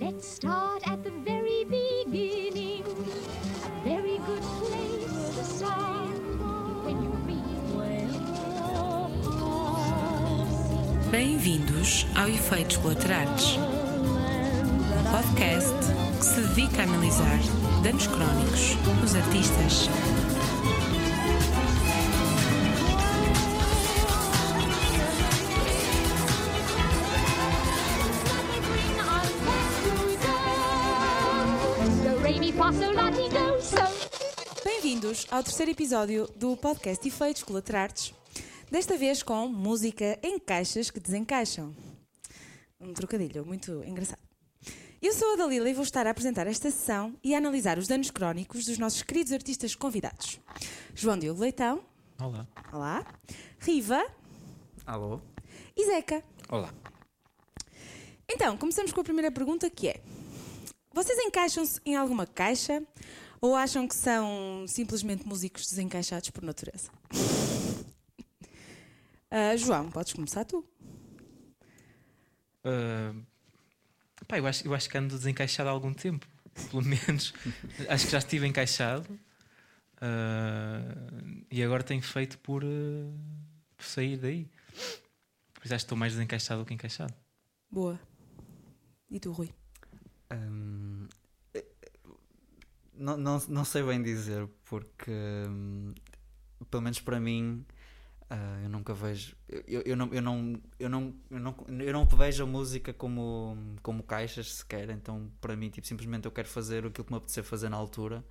Let's start at the very beginning. Very good place to start when you read. Bem-vindos ao Efeitos Colaterais, um podcast que se dedica a analisar danos crónicos nos artistas. Bem-vindos ao terceiro episódio do podcast Efeitos Colaterais. Desta vez com música em caixas que desencaixam. Um trocadilho muito engraçado. Eu sou a Dalila e vou estar a apresentar esta sessão e a analisar os danos crónicos dos nossos queridos artistas convidados. João Diogo Leitão. Olá. Olá. Riva Alô? e Zeca. Olá. Então, começamos com a primeira pergunta que é: Vocês encaixam-se em alguma caixa ou acham que são simplesmente músicos desencaixados por natureza? Ah, João, podes começar tu. Ah, pá, eu, acho, eu acho que ando desencaixado há algum tempo. Pelo menos. acho que já estive encaixado. Ah, e agora tenho feito por, por sair daí. Por isso acho que estou mais desencaixado do que encaixado. Boa. E tu, Rui? Eh, não, não, não sei bem dizer, porque hum, pelo menos para mim ah, eu nunca vejo. Eu, eu, não, eu, não, eu, não, eu, não, eu não vejo a música como, como caixas sequer, então para mim tipo, simplesmente eu quero fazer aquilo que me apetecer fazer na altura.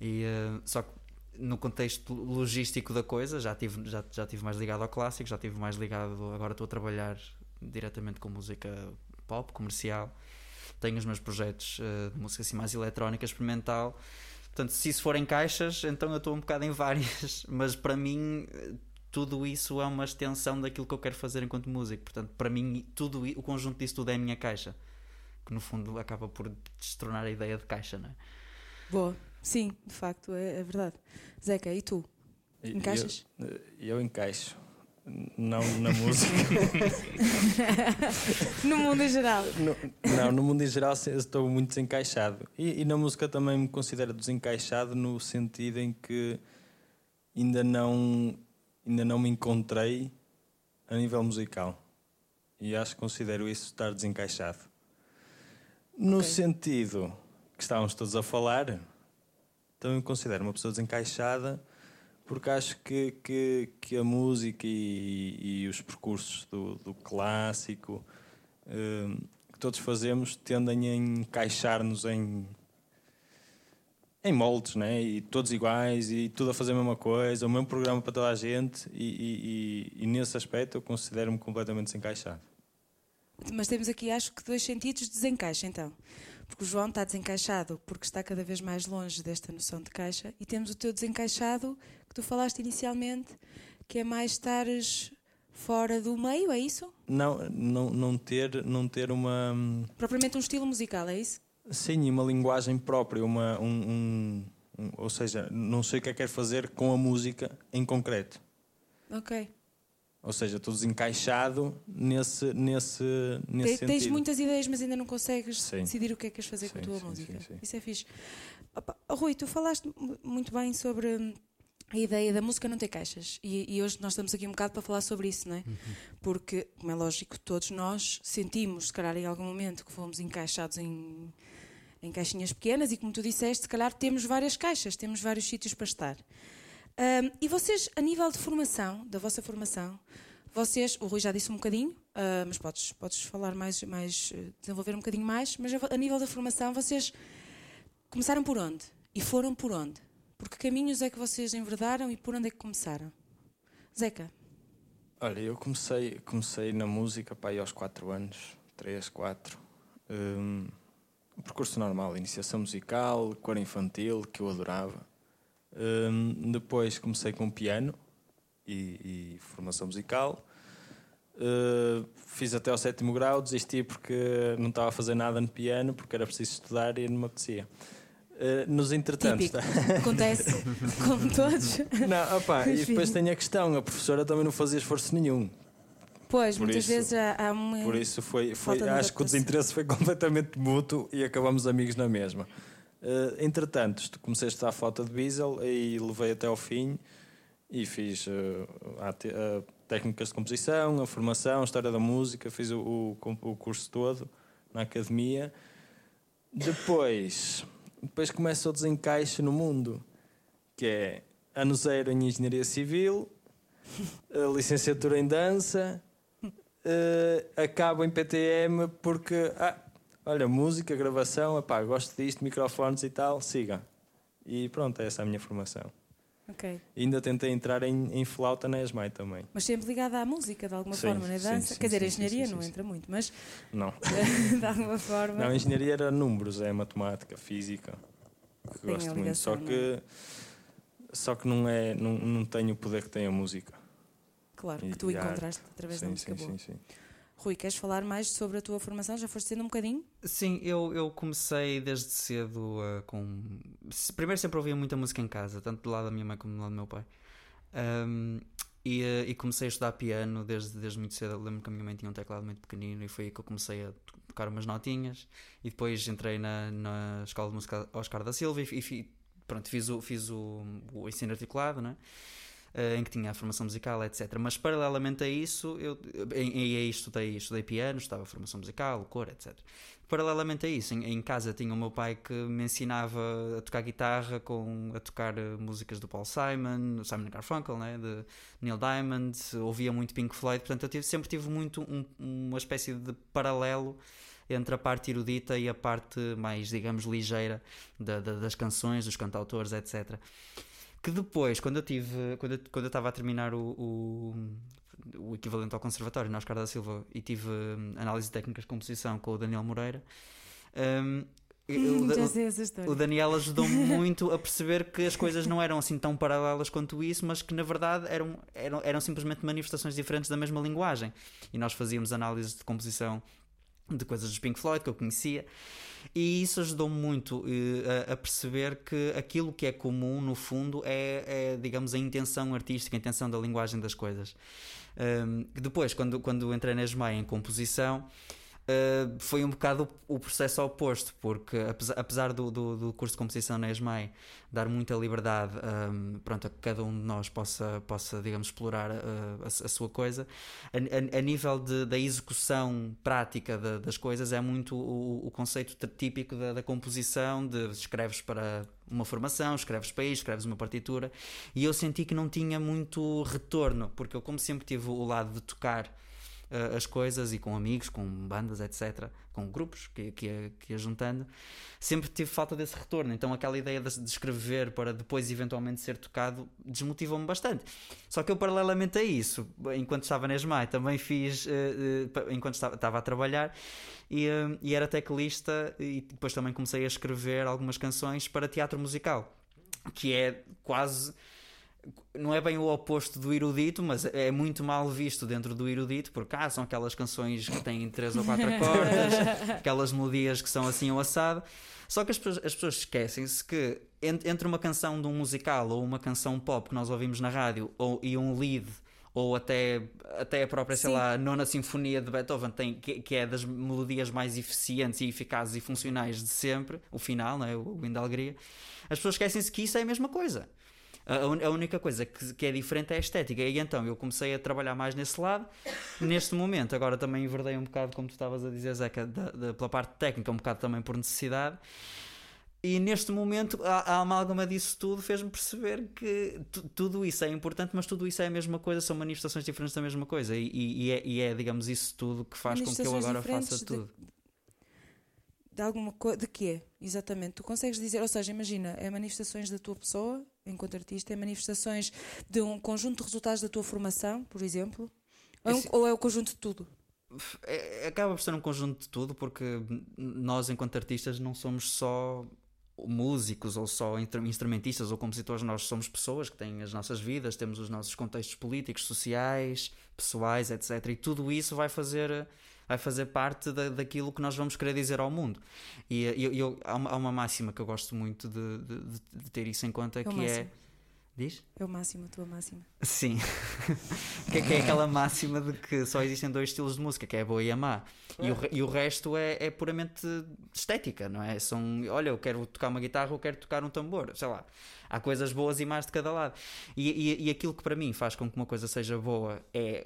E, ah, só que no contexto logístico da coisa, já tive, já, já tive mais ligado ao clássico, já tive mais ligado. Agora estou a trabalhar diretamente com música pop, comercial. Tenho os meus projetos eh, de música assim mais eletrónica, experimental. Portanto, se isso for em caixas, então eu estou um bocado em várias. Mas para mim, eh, tudo isso é uma extensão daquilo que eu quero fazer enquanto músico. Portanto, para mim, tudo, o conjunto disso tudo é a minha caixa. Que no fundo acaba por destronar a ideia de caixa, não é? Boa. Sim, de facto, é, é verdade. Zeca, e tu? Encaixas? Eu, eu encaixo. Não na música. No mundo em geral. No- não, no mundo em geral estou muito desencaixado. E, e na música também me considero desencaixado no sentido em que ainda não, ainda não me encontrei a nível musical. E acho que considero isso estar desencaixado. No Ok. sentido que estávamos todos a falar, também me considero uma pessoa desencaixada porque acho que, que, que a música e, e os percursos do, do clássico hum, que todos fazemos tendem a encaixar-nos em, em moldes, né? e todos iguais, e tudo a fazer a mesma coisa, o mesmo programa para toda a gente, e, e- e- nesse aspecto eu considero-me completamente desencaixado. Mas temos aqui, acho que, dois sentidos de desencaixe, então. Porque o João está desencaixado porque está cada vez mais longe desta noção de caixa, e temos o teu desencaixado, tu falaste inicialmente, que é mais estares fora do meio, é isso? Não, não, não, ter, não ter uma. hum, Propriamente um estilo musical, é isso? Sim, uma linguagem própria, uma, um, um- um- ou seja, não sei o que é que quero fazer com a música em concreto. Ok. Ou seja, estou desencaixado nesse, nesse, nesse Te- sentido. Tens muitas ideias, mas ainda não consegues Sim. decidir o que é que queres fazer com a Sim, tua sim, música. sim, sim. Isso é fixe. Opa, Rui, tu falaste mu- muito bem sobre hum, a ideia da música não ter caixas. E, e hoje nós estamos aqui um bocado para falar sobre isso, não é? Porque, como é lógico, todos nós sentimos, se calhar, em algum momento, que fomos encaixados em, em caixinhas pequenas e, como tu disseste, se calhar temos várias caixas, temos vários sítios para estar. Hum, e vocês, a nível de formação, da vossa formação, vocês, o Rui já disse um bocadinho, ah, mas podes, podes falar mais, mais, eh, desenvolver um bocadinho mais, mas a, a nível da formação, vocês começaram por onde? E foram por onde? Por que caminhos é que vocês enverdaram e por onde é que começaram? Zeca, Olha, eu comecei, comecei na música pá, aos 4 anos, 3, 4. Um, percurso normal, iniciação musical, cor infantil, que eu adorava. Um, depois comecei com piano e, e formação musical. Uh, fiz até ao sétimo grau, desisti porque não estava a fazer nada no piano, porque era preciso estudar e não me apetecia. Uh, nos entretantos. típico. Acontece com todos. Não, Pois e depois tem a questão: a professora também não fazia esforço nenhum. Pois, Por muitas isso- vezes há, há uma. Por isso foi, foi Falta de acho que o desinteresse foi completamente mútuo e acabamos amigos na mesma. Eh, entretanto, tu comecei a estudar foto de Diesel e levei até ao fim e fiz eh, a te- a técnicas de composição, a formação, a história da música, fiz o, o, o curso todo na academia. Depois, depois começa o desencaixe no mundo, que é ano zero em Engenharia Civil, a licenciatura em Dança, eh, acabo em PTM porque, ah, olha, música, gravação, epá, gosto disto, microfones e tal, siga. E pronto, essa é a minha formação. Ok. E ainda tentei entrar em, em flauta na ESMAI também. Mas sempre ligada à música, de alguma Sim, forma, na sim, dança. sim, Quer dizer, a engenharia não entra muito, mas Não. de alguma forma. Não, engenharia era números, é matemática, física, que Tem a gosto muito. Só que, só que não, é, não, não tenho o poder que tem a música. Claro, E- que tu a encontraste através da música sim, boa. sim, sim. Rui, queres falar mais sobre a tua formação? Já foste sendo um bocadinho? Sim, eu, eu comecei desde cedo uh, com. Primeiro sempre ouvia muita música em casa, tanto do lado da minha mãe como do lado do meu pai. Um, e, uh, e comecei a estudar piano desde, desde muito cedo. Eu lembro que a minha mãe tinha um teclado muito pequenino e foi aí que eu comecei a tocar umas notinhas. E depois entrei na, na Escola de Música Oscar da Silva e, e pronto, fiz o, fiz o, o ensino articulado, né? eh, em que tinha a formação musical, etc. Mas paralelamente a isso, eu em, em, estudei, estudei piano, estudava formação musical, cor, etc. Paralelamente a isso, em, em casa tinha o meu pai que me ensinava a tocar guitarra, com, a tocar eh, músicas do Paul Simon, Simon Garfunkel, né, de Neil Diamond, ouvia muito Pink Floyd, portanto eu tive- sempre tive muito um- uma espécie de paralelo entre a parte erudita e a parte mais, digamos, ligeira da- da- das canções, dos cantautores, etc que depois, quando eu tive, quando eu, quando eu estava a terminar o, o, o equivalente ao conservatório na Oscar da Silva e tive hum, análise de técnicas de composição com o Daniel Moreira, eu- o- Já o- sei essa história. o Daniel ajudou-me muito a perceber que as coisas não eram assim tão paralelas quanto isso, mas que na verdade eram, eram, eram simplesmente manifestações diferentes da mesma linguagem. E nós fazíamos análise de composição de coisas dos Pink Floyd que eu conhecia, e isso ajudou-me muito eh, a, a perceber que aquilo que é comum, no fundo, é, é, digamos, a intenção artística, a intenção da linguagem das coisas. Um, depois, quando, quando entrei na ESMAI em composição, Uh, foi um bocado o, processo oposto, porque apesar, do, do, do curso de composição na ESMAI dar muita liberdade um, pronto, a que cada um de nós possa, possa digamos, explorar uh, a, a sua coisa, a, a- a nível de, da execução prática da- das coisas é muito o, o conceito típico da, da composição, de escreves para uma formação, escreves para isto, escreves uma partitura, e eu senti que não tinha muito retorno, porque eu como sempre tive o lado de tocar uh, as coisas e com amigos, com bandas, etc., com grupos que, que, ia, que ia juntando, sempre tive falta desse retorno. Então aquela ideia de, de escrever para depois eventualmente ser tocado desmotivou-me bastante. Só que eu, paralelamente a isso, enquanto estava na ESMAI, também fiz, uh, uh, enquanto estava, a trabalhar, e, e era teclista, e depois também comecei a escrever algumas canções para teatro musical, que é quase não é bem o oposto do erudito, mas é muito mal visto dentro do erudito, porque ah, são aquelas canções que têm três ou quatro acordes, aquelas melodias que são assim ou assado. Só que as pessoas, as pessoas esquecem-se que en- entre uma canção de um musical ou uma canção pop que nós ouvimos na rádio ou, e um lead ou até, até a própria, sei Sim. lá, nona sinfonia de Beethoven tem, que, que é das melodias mais eficientes e eficazes e funcionais de sempre, o final, não é? o Hino da Alegria. As pessoas esquecem-se que isso é a mesma coisa. A, a única coisa que, que é diferente é a estética. E então eu comecei a trabalhar mais nesse lado. Neste momento, agora também enverdei um bocado, como tu estavas a dizer, Zeca, da, da- pela parte técnica, um bocado também por necessidade. E neste momento, a, a amálgama disso tudo fez-me perceber que tu- tudo isso é importante, mas tudo isso é a mesma coisa, são manifestações diferentes da mesma coisa. E, e- e é, e é, digamos, isso tudo que faz com que eu agora faça tudo. De alguma coisa. De quê? Exatamente. Tu consegues dizer, ou seja, imagina, é manifestações da tua pessoa, enquanto artista, é manifestações de um conjunto de resultados da tua formação, por exemplo? Ou é, ou é o conjunto de tudo? É- acaba por ser um conjunto de tudo, porque nós, enquanto artistas, não somos só músicos ou só instrumentistas ou compositores, nós somos pessoas que têm as nossas vidas, temos os nossos contextos políticos, sociais, pessoais, etc. E tudo isso vai fazer, vai fazer parte da, daquilo que nós vamos querer dizer ao mundo. E eu, eu- há, uma, há uma máxima que eu gosto muito de, de- de- ter isso em conta, É que é máximo. Diz? É o máximo, a tua máxima. Sim. que, é, que é aquela máxima de que só existem dois estilos de música, que é a boa e a má. E o, e o resto é, é puramente estética, não é? São, olha, eu quero tocar uma guitarra, eu quero tocar um tambor, sei lá. Há coisas boas e más de cada lado. E, e, e aquilo que para mim faz com que uma coisa seja boa é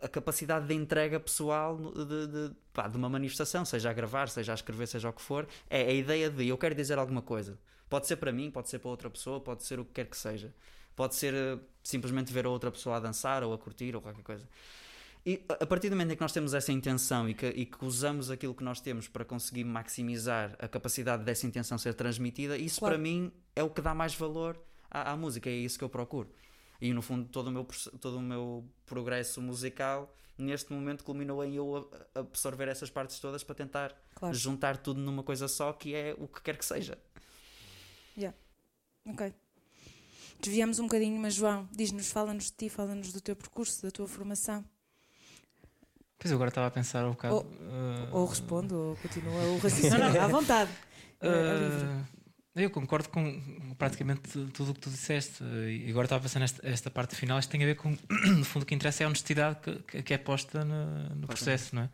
a capacidade de entrega pessoal de, de, pá, de uma manifestação, seja a gravar, seja a escrever, seja o que for, é a ideia de eu quero dizer alguma coisa. Pode ser para mim, pode ser para outra pessoa, pode ser o que quer que seja. Pode ser eh, simplesmente ver a outra pessoa a dançar ou a curtir ou qualquer coisa. E a a partir do momento em que nós temos essa intenção e que, e que usamos aquilo que nós temos para conseguir maximizar a capacidade dessa intenção ser transmitida, isso Claro. para mim é o que dá mais valor à, à música, é isso que eu procuro. E no fundo, todo o meu, todo o meu progresso musical, neste momento, culminou em eu absorver essas partes todas para tentar Claro. juntar tudo numa coisa só, que é o que quer que seja. Ok. Desviamos um bocadinho, mas João, diz-nos, fala-nos de ti, fala-nos do teu percurso, da tua formação. Pois eu agora estava a pensar um bocado. Ou- uh, Ou responde, ou continua o raciocínio, à vontade. É, é livre. Uh, eu concordo com praticamente tudo o que tu disseste. E agora estava a pensar nesta esta parte final. Isto tem a ver com, no fundo, o que interessa é a honestidade que, que- é posta no, no processo, não é?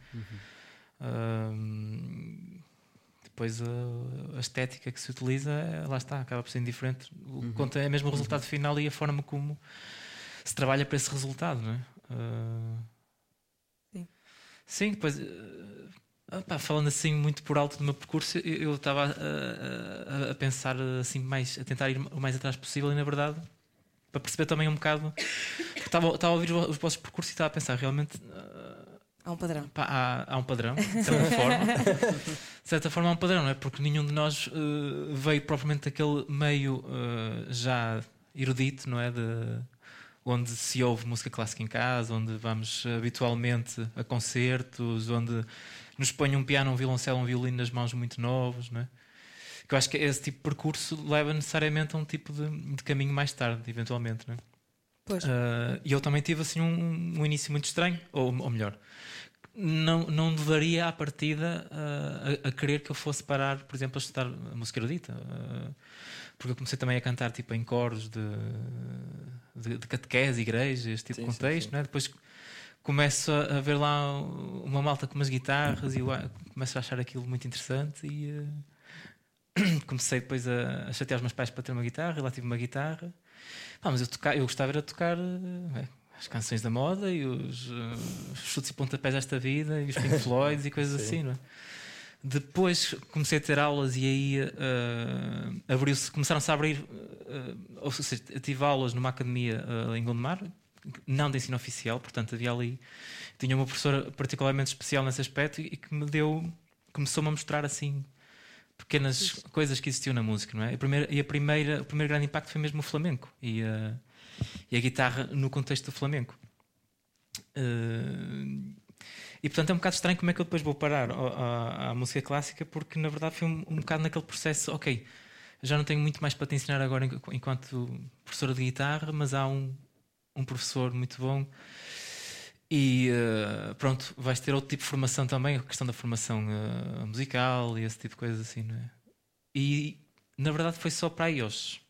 Um, depois a, a estética que se utiliza, lá está, acaba por ser indiferente. O que conta é mesmo o resultado final e a forma como se trabalha para esse resultado, não é? Uh, Sim. Sim, depois. Uh, ah, falando assim muito por alto do meu percurso, eu estava a, a- a pensar assim mais, a tentar ir o mais atrás possível e na verdade para perceber também um bocado estava, estava a ouvir os vossos percursos e estava a pensar realmente ah, Há um padrão. pá, há, há um padrão de certa forma de certa forma há um padrão, não é? Porque nenhum de nós eh, veio propriamente daquele meio eh, já erudito, não é? De, onde se ouve música clássica em casa, onde vamos habitualmente a concertos, onde nos põe um piano, um violoncelo, um violino nas mãos muito novos, não é? Que eu acho que esse tipo de percurso leva necessariamente a um tipo de, de caminho mais tarde, eventualmente, não é? Pois. Ah, E eu também tive assim um, um início muito estranho, ou, ou melhor, não, não levaria à partida ah, a, a querer que eu fosse parar, por exemplo, a estudar a música erudita. ah, porque eu comecei também a cantar tipo, em coros de, de, de catequese, igreja, este tipo Sim, de sim, contexto. sim. Não é? Depois começo a, ver lá uma malta com umas guitarras e começo a achar aquilo muito interessante e ah, comecei depois a, a chatear os meus pais para ter uma guitarra e lá tive uma guitarra. Pá, mas eu, toca- eu gostava era de tocar eh, as canções da moda e os, eh, os chutes e pontapés desta vida e os Pink Floyds e coisas Sim. assim, não é? Depois comecei a ter aulas e aí eh, abriu-se, começaram-se a abrir, eh, ou seja, tive aulas numa academia eh, em Gondomar, não de ensino oficial, portanto havia ali, tinha uma professora particularmente especial nesse aspecto e, e que me deu, começou-me a mostrar assim pequenas coisas que existiam na música, não é? A primeira, e a primeira, o primeiro grande impacto foi mesmo o flamenco e a, e a guitarra no contexto do flamenco. Eh, e portanto é um bocado estranho como é que eu depois vou parar à, música clássica, porque na verdade foi um, um bocado naquele processo, ok, já não tenho muito mais para te ensinar agora enqu- enquanto professora de guitarra, mas há um, um professor muito bom e eh, pronto, vais ter outro tipo de formação também, a questão da formação eh, musical e esse tipo de coisas assim, não é? E na verdade foi só para aí aos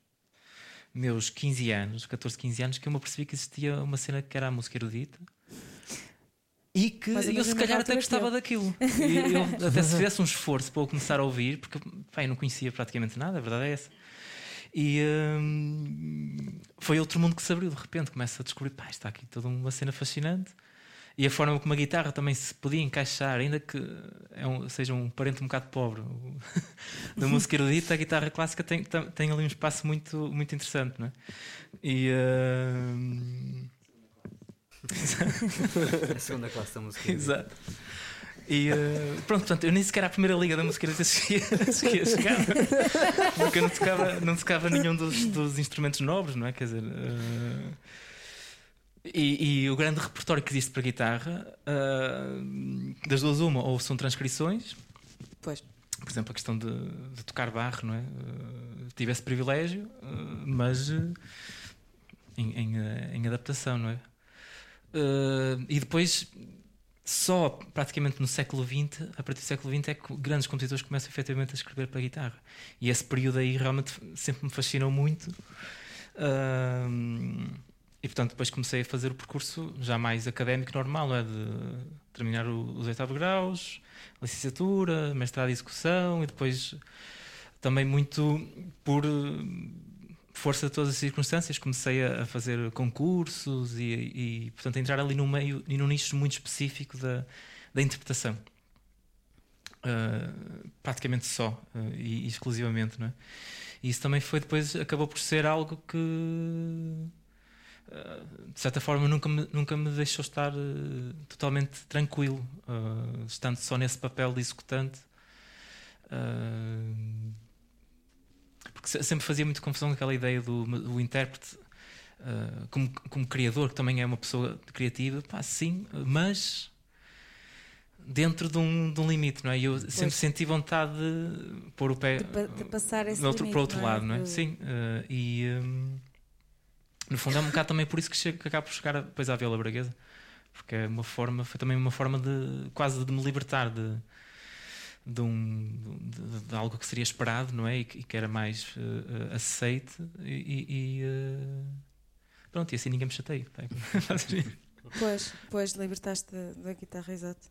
meus 15 anos, 14, 15 anos, que eu me apercebi que existia uma cena que era a música erudita. E que eu se calhar até gostava eu. daquilo. E eu, até se fizesse um esforço para eu começar a ouvir, porque pá, eu não conhecia praticamente nada, a verdade é essa. E hum, foi outro mundo que se abriu de repente. Começa a descobrir, pá, está aqui toda uma cena fascinante. E a forma como a guitarra também se podia encaixar, ainda que é um- seja um parente um bocado pobre da música erudita, a guitarra clássica tem, tem, tem ali um espaço muito, muito interessante, não é? E. hum, A segunda classe da música. Exato. E eh, pronto, portanto, eu nem sequer à primeira liga da música erudita cheguei, cheguei a chegar, porque eu não tocava, não tocava nenhum dos, dos instrumentos nobres, não é? Quer dizer. eh, e, e o grande repertório que existe para guitarra, eh, das duas, uma, ou são transcrições, Pois. por exemplo, a questão de, de tocar barro, não é? Tive esse privilégio, mas em, em, em adaptação, não é? E depois, só praticamente no século XX, a partir do século XX, é que grandes compositores começam efetivamente a escrever para guitarra. E esse período aí realmente sempre me fascinou muito. Ahm, e portanto, depois comecei a fazer o percurso já mais académico normal, não é? De terminar o- os oitavos graus, licenciatura, mestrado em execução e depois também muito por força de todas as circunstâncias. Comecei a, fazer concursos e, e, portanto a entrar ali no meio e num nicho muito específico da, da interpretação. Uh, praticamente só uh, e, exclusivamente não é? e isso também foi depois acabou por ser algo que uh, de certa forma nunca me, nunca me deixou estar totalmente tranquilo estando só nesse papel de executante porque se- sempre fazia muito confusão com aquela ideia do, do intérprete uh, como, como criador, que também é uma pessoa criativa, pá, sim, mas dentro de um, de um limite, não é? E eu sempre Pois. senti vontade de pôr o pé De, pa- de passar esse outro, limite, para o outro não é? lado, não é? Sim, uh, e um, no fundo é um bocado também por isso que, chego, que acabo por chegar a- depois à Viola Braguesa, porque é uma forma, foi também uma forma de quase de me libertar de, de, um, de, de algo que seria esperado, não é? E que, e que era mais uh, aceite e, e, uh, pronto, e assim ninguém me chateia. tá? Pois, pois, libertaste da, da guitarra, exato.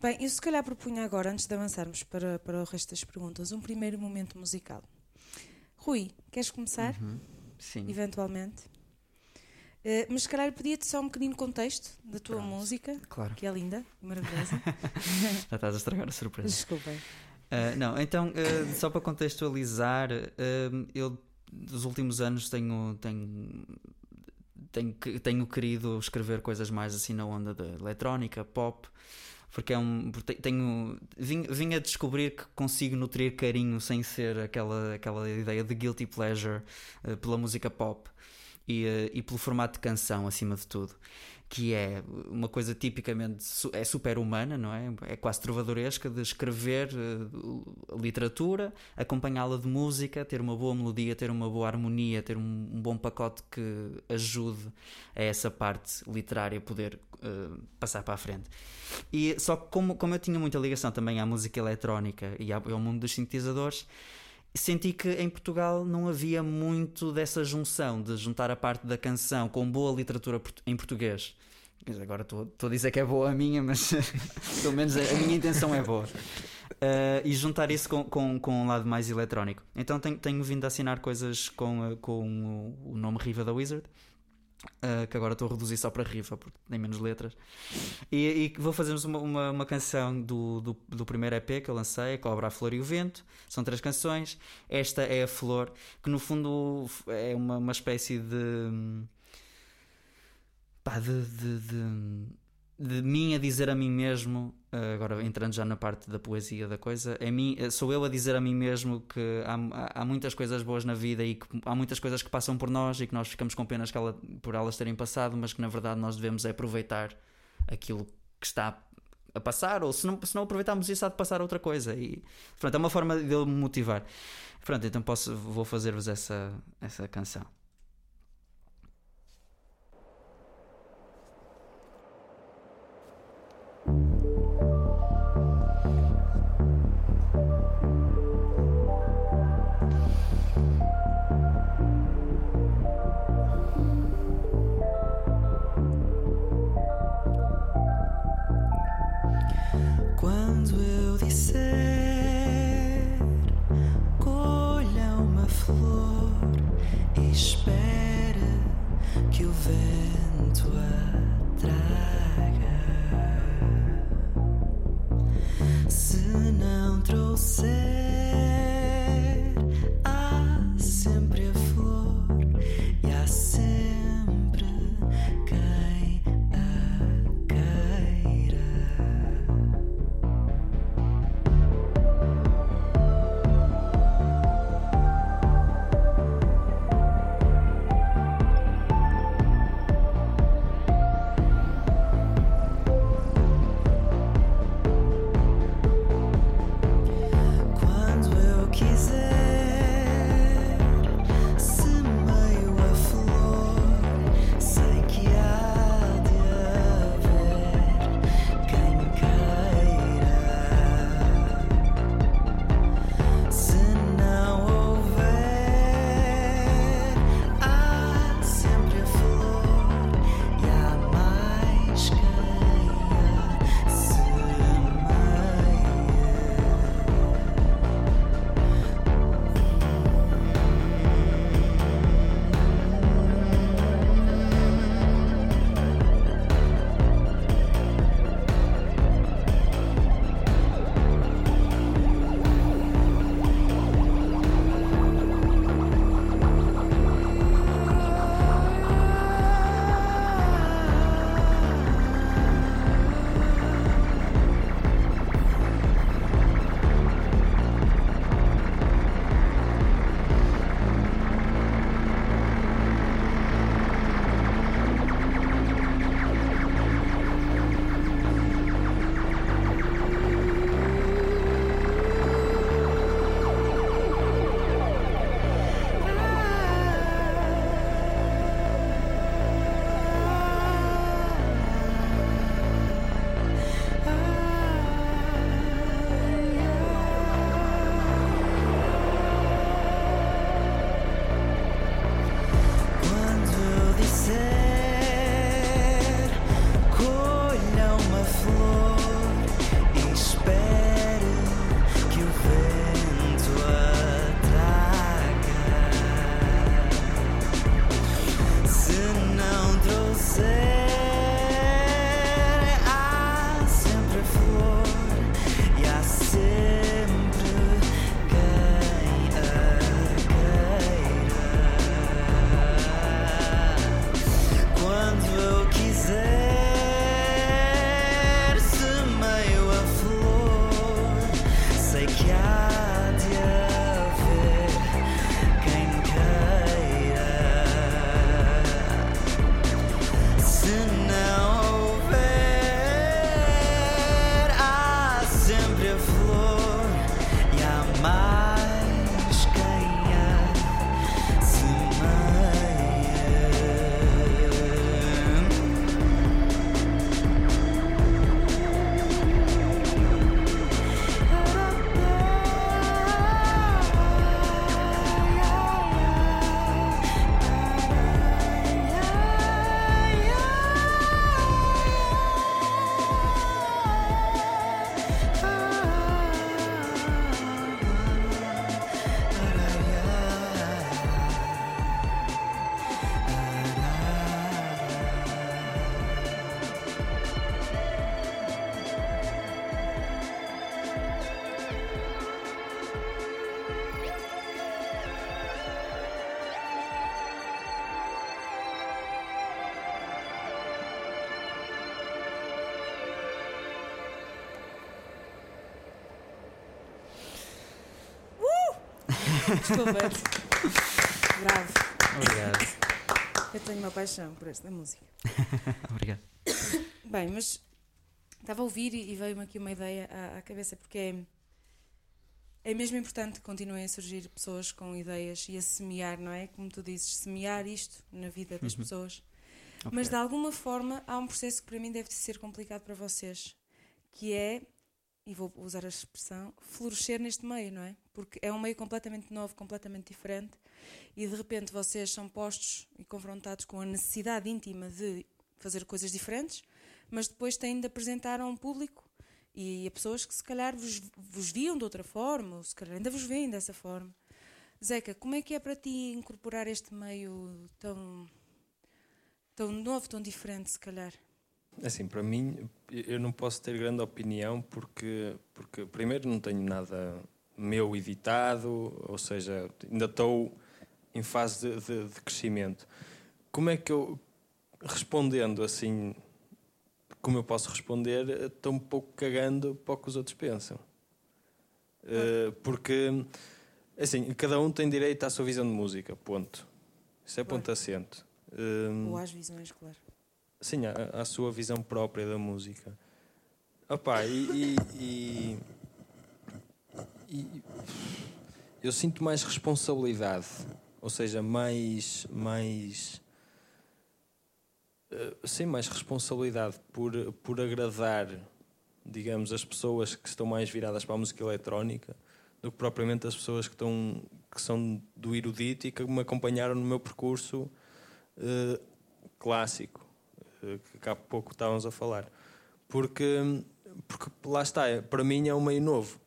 Bem, eu se calhar propunha agora, antes de avançarmos para, para o resto das perguntas, um primeiro momento musical. Rui, queres começar? Uhum. Sim. Eventualmente. Eh, mas se calhar pedia-te só um bocadinho de contexto da tua Pronto. música, Claro. que é linda, maravilhosa. Já estás a estragar a surpresa. Desculpem. Uh, não, então, uh, só para contextualizar, eu dos últimos anos tenho, tenho, tenho, tenho querido escrever coisas mais assim na onda da eletrónica, pop, porque é um. Tenho, vim, vim a descobrir que consigo nutrir carinho sem ser aquela, aquela ideia de guilty pleasure uh, pela música pop e, uh, e pelo formato de canção, acima de tudo. Que é uma coisa tipicamente é super humana, não é? É quase trovadoresca de escrever uh, literatura, acompanhá-la de música, ter uma boa melodia, ter uma boa harmonia, ter um, um bom pacote que ajude a essa parte literária poder uh, passar para a frente. E só que como, como eu tinha muita ligação também à música eletrónica e ao mundo dos sintetizadores, senti que em Portugal não havia muito dessa junção de juntar a parte da canção com boa literatura em português. Agora estou a dizer que é boa a minha, mas pelo menos a, a minha intenção é boa. Uh, e juntar isso com, com, com um lado mais eletrónico. Então tenho, tenho vindo a assinar coisas com, uh, com o, o nome Riva da Wizard. Uh, que agora estou a reduzir só para Riva porque tem menos letras. E, e vou fazermos uma, uma, uma canção do, do, do primeiro EP que eu lancei, Cobra, a Flor e o Vento. São três canções, esta é a Flor que no fundo é uma, uma espécie de pá, de, de, de, de mim a dizer a mim mesmo, eh, agora entrando já na parte da poesia da coisa, é mim, eh, sou eu a dizer a mim mesmo que há, há- muitas coisas boas na vida e que há muitas coisas que passam por nós e que nós ficamos com penas ela- por elas terem passado, mas que na verdade nós devemos é aproveitar aquilo que está a passar, ou se não, se não aproveitarmos isso, há de passar outra coisa. E pronto, é uma forma de eu me motivar. Pronto, então posso, vou fazer-vos essa, essa canção. Se não trouxer, Desculpa. Bravo. Obrigado. Eu tenho uma paixão por esta música. Obrigado. Bem, mas estava a ouvir e veio-me aqui uma ideia à, à cabeça, porque é, é mesmo importante que continuem a surgir pessoas com ideias e a semear, não é? Como tu dizes, semear isto na vida das pessoas. Mas de alguma forma há um processo que para mim deve ser complicado para vocês, que é, e vou usar a expressão, florescer neste meio, não é? Porque é um meio completamente novo, completamente diferente, e de repente vocês são postos e confrontados com a necessidade íntima de fazer coisas diferentes, mas depois têm de apresentar a um público e a pessoas que se calhar vos, vos viam de outra forma, ou se calhar ainda vos veem dessa forma. Zeca, como é que é para ti incorporar este meio tão, tão novo, tão diferente, se calhar? Assim, para mim, eu não posso ter grande opinião porque, porque primeiro, não tenho nada meu editado, ou seja, ainda estou em fase de, de- de crescimento. Como é que eu, respondendo assim, como eu posso responder, estou um pouco cagando para o que os outros pensam. Eh, porque, assim, cada um tem direito à sua visão de música, ponto. Isso é ponto Claro. assente. Eh, Ou às visões, claro. Sim, a sua visão própria da música. Opa, e, e- e- e eu sinto mais responsabilidade, ou seja, mais, mais eh, sim, mais responsabilidade por, por agradar, digamos, as pessoas que estão mais viradas para a música eletrónica do que propriamente as pessoas que estão que são do erudito e que me acompanharam no meu percurso eh, clássico que há pouco estávamos a falar. Porque, porque lá está, é- para mim é um meio novo.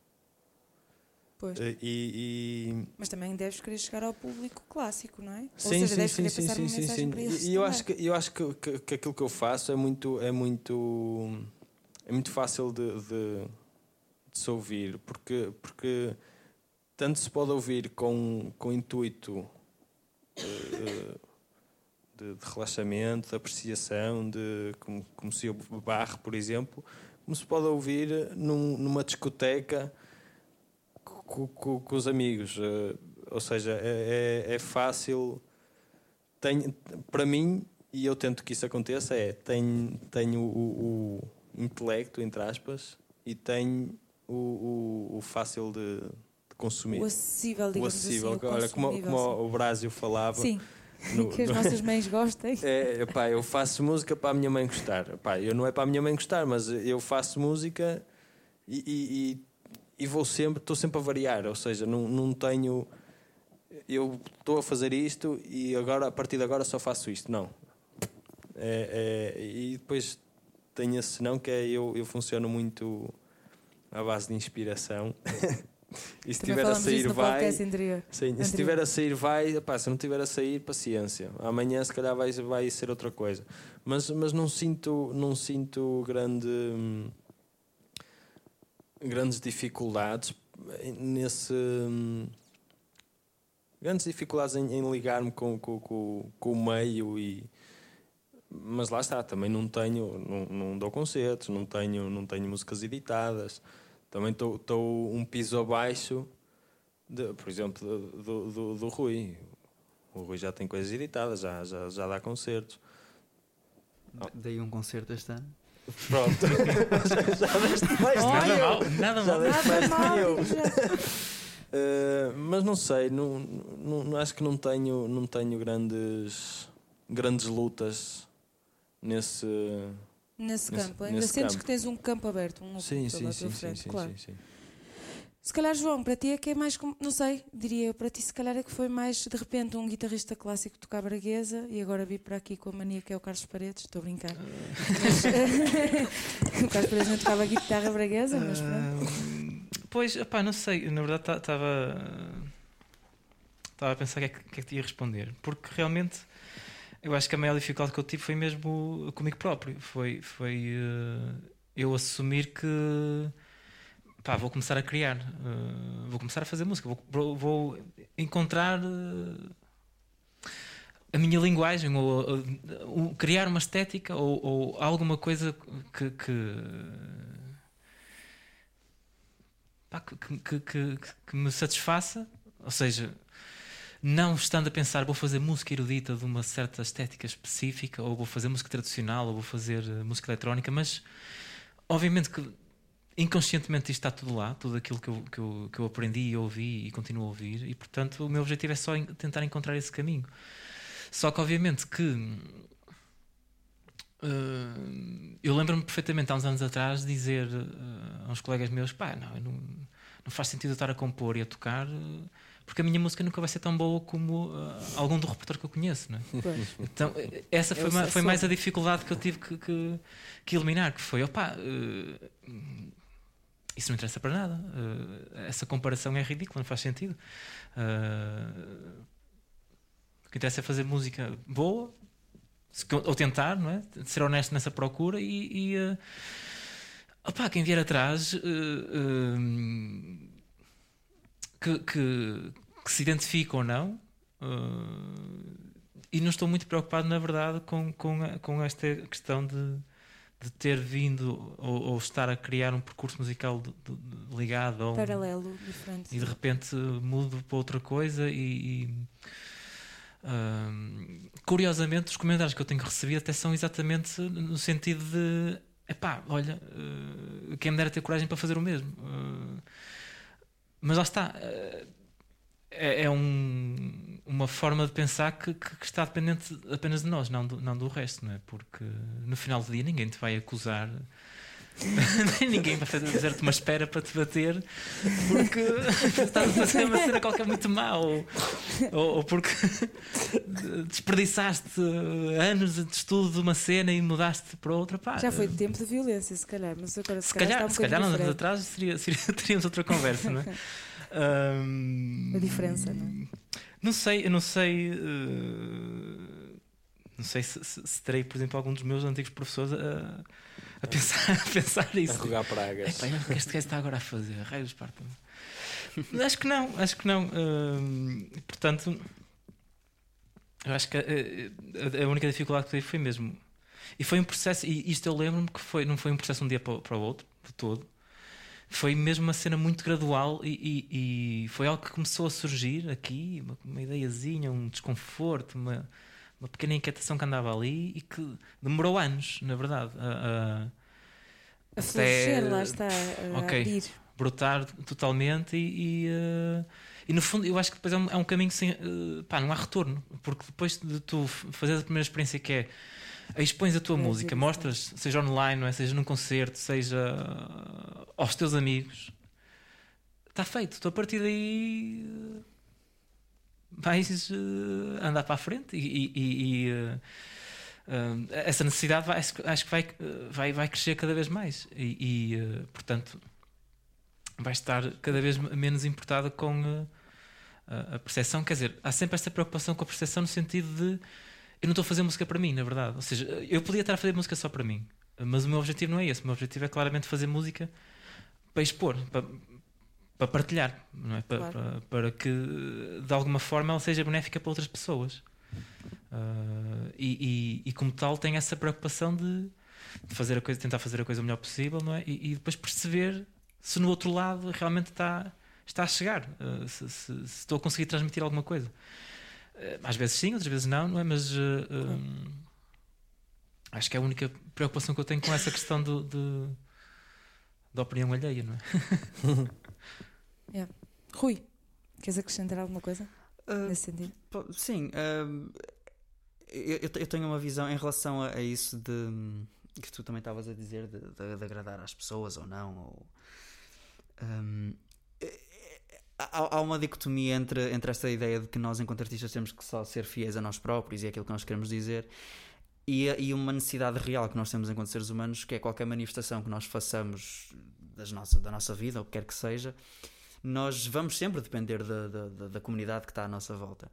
Pois. Eh, E, e- Mas também deves querer chegar ao público clássico, não é? Ou sim, seja, sim, deves sim, querer sim, passar sim, uma sim, mensagem sim. para eles E eu acho que eu acho que, que, que aquilo que eu faço é muito é muito é muito fácil de, de, de se ouvir porque porque tanto se pode ouvir com com intuito eh, de, de relaxamento, de apreciação, de como, como se eu barre, por exemplo, como se pode ouvir num- numa discoteca co- co- com, os amigos. eh, ou seja, é, é- é fácil. Tenho, para mim, e eu tento que isso aconteça, é tenho, tenho o, o intelecto, entre aspas, e tenho o, o, o fácil de, de consumir. O acessível, O digamos acessível. assim. o Olha, como, como o Brásio falava. Sim, no- que as no- nossas mães gostem. é, epá, eu faço música para a minha mãe gostar. Epá, eu não é para a minha mãe gostar, mas eu faço música e, e- e- e vou sempre, estou sempre a variar. Ou seja, não, não tenho. Eu estou a fazer isto e agora, a partir de agora, só faço isto. Não. É- é- e depois tenho esse não, que é eu, eu funciono muito à base de inspiração. e se estiver a sair, vai. Sim, se estiver a sair, vai. Epá, se não estiver a sair, paciência. Amanhã, se calhar, vai, vai ser outra coisa. Mas, mas não sinto, não sinto grande, hum, grandes dificuldades nesse. hum, grandes dificuldades em, em ligar-me com, com, com, com o meio e. Mas lá está, também não tenho, não, não dou concertos, não tenho, não tenho músicas editadas, também estou um piso abaixo de- por exemplo, do, do, do- Rui. O Rui já tem coisas editadas, já, já, já dá concertos. Dei um concerto este ano. Pronto. já deste mais Nada eu. mal, nada Já mal. deste mais do que eu. Eh, mas não sei, não, não, não- acho que não tenho, não tenho grandes, grandes lutas nesse. Nesse Nesse- campo, ainda nesse sentes campo. que tens um campo aberto, um Sim, sim, à sim, frente, sim, claro. sim, sim. Se calhar, João, para ti é que é mais, como- não sei, diria eu, para ti se calhar é que foi mais, de repente, um guitarrista clássico tocar braguesa e agora vi para aqui com a mania que é o Carlos Paredes, estou a brincar. Mas, o Carlos Paredes não tocava guitarra braguesa, mas pronto. Ah, Pois, epá, não sei, na verdade estava estava a pensar o que, é que, que é que te ia responder, porque realmente eu acho que a maior dificuldade que eu tive foi mesmo comigo próprio, foi, foi eh, eu assumir que pá, vou começar a criar, eh, vou começar a fazer música, vou, vou- encontrar eh, a minha linguagem, ou, criar uma estética, ou, ou alguma coisa que- que, que, que, que- que me satisfaça. Ou seja, não estando a pensar vou fazer música erudita de uma certa estética específica, ou vou fazer música tradicional, ou vou fazer eh, música eletrónica, mas obviamente que inconscientemente isto está tudo lá, tudo aquilo que eu, que eu, que eu aprendi e ouvi e continuo a ouvir, e portanto o meu objetivo é só en- tentar encontrar esse caminho. Só que obviamente que eh, eu lembro-me perfeitamente há uns anos atrás dizer eh, a uns colegas meus: pá, não, não, não faz sentido eu estar a compor e a tocar eh, porque a minha música nunca vai ser tão boa como eh, algum do repertório que eu conheço. Não é? Pois. Então, eh, essa foi, ma- foi mais a dificuldade que eu tive que, que, que eliminar, que foi, opá, eh, isso não interessa para nada. Eh, essa comparação é ridícula, não faz sentido. O que interessa é fazer música boa, ou tentar, não é? Ser honesto nessa procura e, e opá, quem vier atrás eh, eh, que, que- que se identifica ou não. eh, e não estou muito preocupado, na verdade, com, com, com esta questão de, de ter vindo ou, ou estar a criar um percurso musical de- de- ligado a um- Paralelo, diferente. e de repente mudo para outra coisa e, e, ahm, curiosamente os comentários que eu tenho recebido até são exatamente no sentido de epá, olha, eh, quem me dera ter coragem para fazer o mesmo Eh, mas lá está eh, é, é um- uma forma de pensar que, que- está dependente apenas de nós, não do, não do resto, não é? Porque no final do dia ninguém te vai acusar, nem ninguém vai fazer- fazer-te uma espera para te bater porque estás a fazer uma cena qualquer muito má ou, ou, ou porque desperdiçaste anos de estudo de uma cena e mudaste para outra. Pá, Já foi tempo de violência, se calhar, mas agora se, Se calhar, está um se calhar uns anos atrás seria, seria- teríamos outra conversa, não é? A diferença, não é? Não sei, eu não sei. eh, não sei se, se- se terei, por exemplo, algum dos meus antigos professores a, a pensar, a pensar A isso. rogar pragas. Epá, olha o que este gajo está agora a fazer, raios parta Acho que não, acho que não. Hum, portanto, eu acho que eh, a, a única dificuldade que tive foi mesmo. E foi um processo, e isto eu lembro-me que foi, não foi um processo de um dia para, o- para o outro, de todo. Foi mesmo uma cena muito gradual e, e- e foi algo que começou a surgir aqui, uma, uma ideiazinha, um desconforto, uma, uma pequena inquietação que andava ali e que demorou anos, na verdade, a- a, A florescer, lá está, a ok. abrir. brotar totalmente e, e, eh, e, no fundo eu acho que depois é um, é um caminho sem eh, pá, não há retorno porque depois de tu f- fazeres a primeira experiência que é expões a tua É, música, sim, mostras seja online, não é? seja num concerto seja eh, aos teus amigos está feito, tu a partir daí eh, vais eh, andar para a frente e, e- e, eh, eh, essa necessidade vai, acho que vai, vai, vai crescer cada vez mais e, e, portanto vai estar cada vez menos importada com a percepção. Quer dizer, há sempre esta preocupação com a percepção no sentido de eu não estou a fazer música para mim, na verdade. Ou seja, eu podia estar a fazer música só para mim, mas o meu objetivo não é esse. O meu objetivo é claramente fazer música para expor, para, para partilhar, não é? para, Claro. para, para que de alguma forma ela seja benéfica para outras pessoas. Ah, e, e- e como tal, tem essa preocupação de, de fazer a coisa, tentar fazer a coisa o melhor possível, não é? E, e depois perceber se no outro lado realmente está, está a chegar, uh, se, se- se estou a conseguir transmitir alguma coisa. Uh, às vezes sim, outras vezes não, não é? Mas uh, um, acho que é a única preocupação que eu tenho com essa questão do, do- da opinião alheia, não é? Rui, queres acrescentar alguma coisa Ah, nesse sentido? Sim, hum, eu, eu te- eu tenho uma visão em relação a, a isso de que tu também estavas a dizer de, de- de agradar às pessoas ou não. Ou, hum, eh, eh, há, há uma dicotomia entre, entre esta ideia de que nós, enquanto artistas, temos que só ser fiéis a nós próprios e aquilo que nós queremos dizer. E, e uma necessidade real que nós temos enquanto seres humanos, que é qualquer manifestação que nós façamos das nossa, da nossa vida, ou o que quer que seja, nós vamos sempre depender da, da, da- da comunidade que está à nossa volta.